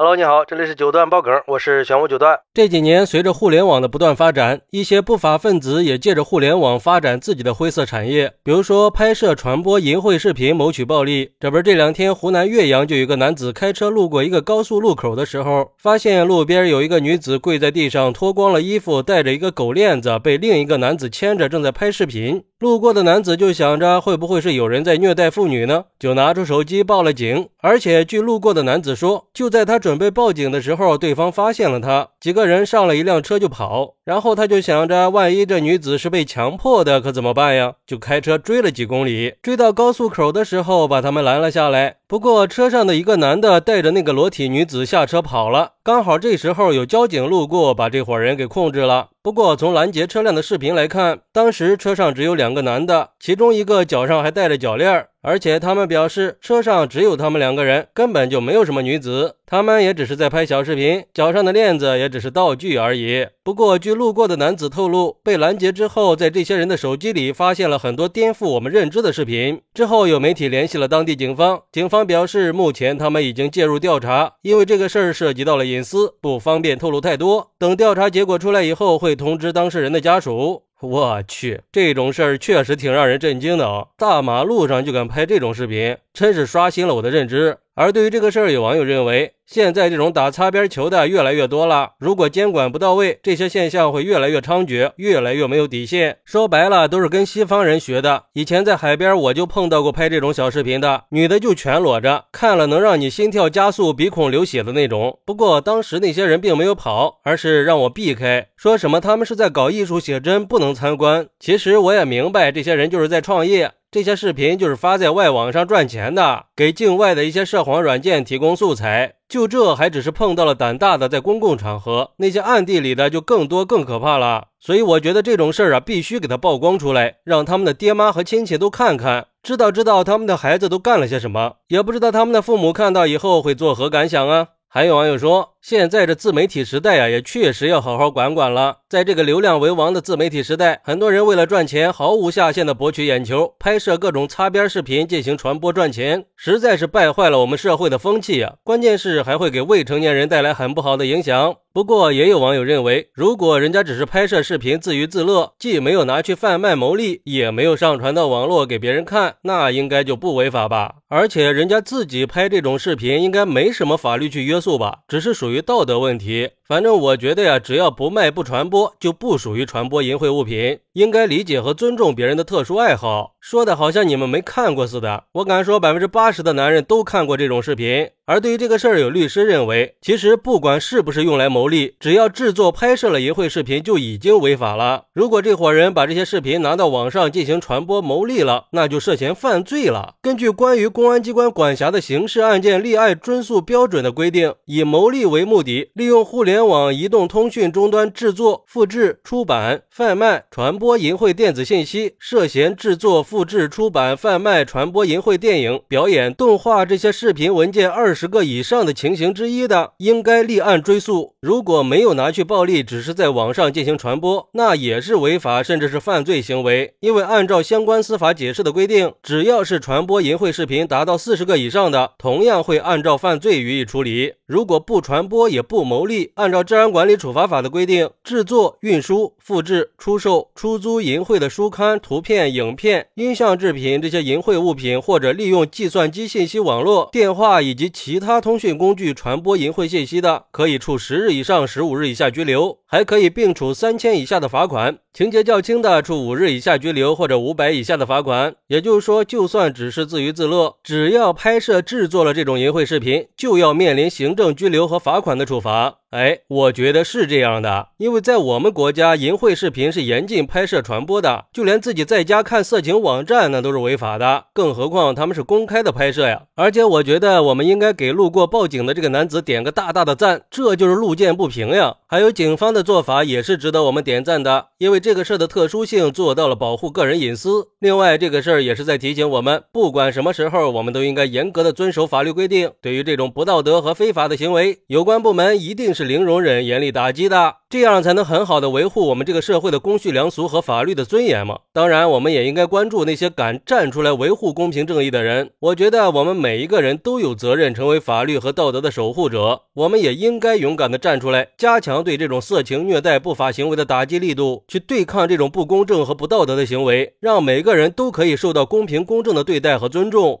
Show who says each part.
Speaker 1: Hello，你好，这里是九段爆梗，我是玄武九段。
Speaker 2: 这几年，随着互联网的不断发展，一些不法分子也借着互联网发展自己的灰色产业，比如说拍摄、传播淫秽视频谋取暴利。这不是这两天湖南岳阳就有一个男子开车路过一个高速路口的时候，发现路边有一个女子跪在地上，脱光了衣服，带着一个狗链子，被另一个男子牵着，正在拍视频。路过的男子就想着会不会是有人在虐待妇女呢？就拿出手机报了警。而且据路过的男子说，就在他准备报警的时候，对方发现了他，几个人上了一辆车就跑。然后他就想着，万一这女子是被强迫的，可怎么办呀？就开车追了几公里，追到高速口的时候，把他们拦了下来。不过车上的一个男的带着那个裸体女子下车跑了，刚好这时候有交警路过，把这伙人给控制了。不过从拦截车辆的视频来看，当时车上只有两个男的，其中一个脚上还带着脚链。而且他们表示，车上只有他们两个人，根本就没有什么女子。他们也只是在拍小视频，脚上的链子也只是道具而已。不过，据路过的男子透露，被拦截之后，在这些人的手机里发现了很多颠覆我们认知的视频。之后，有媒体联系了当地警方，警方表示，目前他们已经介入调查，因为这个事儿涉及到了隐私，不方便透露太多。等调查结果出来以后，会通知当事人的家属。我去，这种事儿确实挺让人震惊的啊！大马路上就敢拍这种视频，真是刷新了我的认知。而对于这个事儿，有网友认为，现在这种打擦边球的越来越多了。如果监管不到位，这些现象会越来越猖獗，越来越没有底线。说白了，都是跟西方人学的。以前在海边，我就碰到过拍这种小视频的，女的就全裸着，看了能让你心跳加速、鼻孔流血的那种。不过当时那些人并没有跑，而是让我避开，说什么他们是在搞艺术写真，不能参观。其实我也明白，这些人就是在创业。这些视频就是发在外网上赚钱的，给境外的一些涉黄软件提供素材。就这还只是碰到了胆大的，在公共场合，那些暗地里的就更多更可怕了。所以我觉得这种事儿啊，必须给他曝光出来，让他们的爹妈和亲戚都看看，知道知道他们的孩子都干了些什么，也不知道他们的父母看到以后会作何感想啊。还有网友说，现在这自媒体时代啊，也确实要好好管管了。在这个流量为王的自媒体时代，很多人为了赚钱，毫无下限的博取眼球，拍摄各种擦边视频进行传播赚钱，实在是败坏了我们社会的风气啊！关键是还会给未成年人带来很不好的影响。不过，也有网友认为，如果人家只是拍摄视频自娱自乐，既没有拿去贩卖牟利，也没有上传到网络给别人看，那应该就不违法吧？而且人家自己拍这种视频，应该没什么法律去约束吧？只是属于道德问题。反正我觉得呀，只要不卖不传播，就不属于传播淫秽物品。应该理解和尊重别人的特殊爱好。说的好像你们没看过似的。我敢说，百分之八十的男人都看过这种视频。而对于这个事儿，有律师认为，其实不管是不是用来牟利，只要制作拍摄了淫秽视频，就已经违法了。如果这伙人把这些视频拿到网上进行传播牟利了，那就涉嫌犯罪了。根据关于公安机关管辖的刑事案件立案追诉标准的规定，以牟利为目的，利用互联网、移动通讯终端制作、复制、出版、贩卖、传播淫秽电子信息，涉嫌制作、复制、出版、贩卖、传播淫秽电影、表演、动画这些视频文件二十。个以上的情形之一的，应该立案追诉。如果没有拿去暴力，只是在网上进行传播，那也是违法，甚至是犯罪行为。因为按照相关司法解释的规定，只要是传播淫秽视频达到四十个以上的，同样会按照犯罪予以处理。如果不传播也不牟利，按照治安管理处罚法的规定，制作、运输、复制、出售、出出租淫秽的书刊、图片、影片、音像制品这些淫秽物品，或者利用计算机信息网络、电话以及其他通讯工具传播淫秽信息的，可以处十日以上十五日以下拘留，还可以并处三千以下的罚款；情节较轻的，处五日以下拘留或者五百以下的罚款。也就是说，就算只是自娱自乐，只要拍摄制作了这种淫秽视频，就要面临行政拘留和罚款的处罚。哎，我觉得是这样的，因为在我们国家，淫秽视频是严禁拍摄传播的，就连自己在家看色情网站那都是违法的，更何况他们是公开的拍摄呀。而且我觉得我们应该给路过报警的这个男子点个大大的赞，这就是路见不平呀。还有警方的做法也是值得我们点赞的，因为这个事儿的特殊性做到了保护个人隐私。另外，这个事儿也是在提醒我们，不管什么时候，我们都应该严格的遵守法律规定。对于这种不道德和非法的行为，有关部门一定是。是零容忍、严厉打击的，这样才能很好的维护我们这个社会的公序良俗和法律的尊严嘛。当然，我们也应该关注那些敢站出来维护公平正义的人。我觉得我们每一个人都有责任成为法律和道德的守护者，我们也应该勇敢的站出来，加强对这种色情虐待不法行为的打击力度，去对抗这种不公正和不道德的行为，让每个人都可以受到公平公正的对待和尊重。